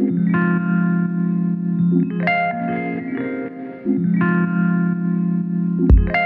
Thank you.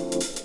Thank you.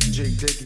jake take dick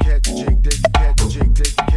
catch jig, dick, catch jig, dick,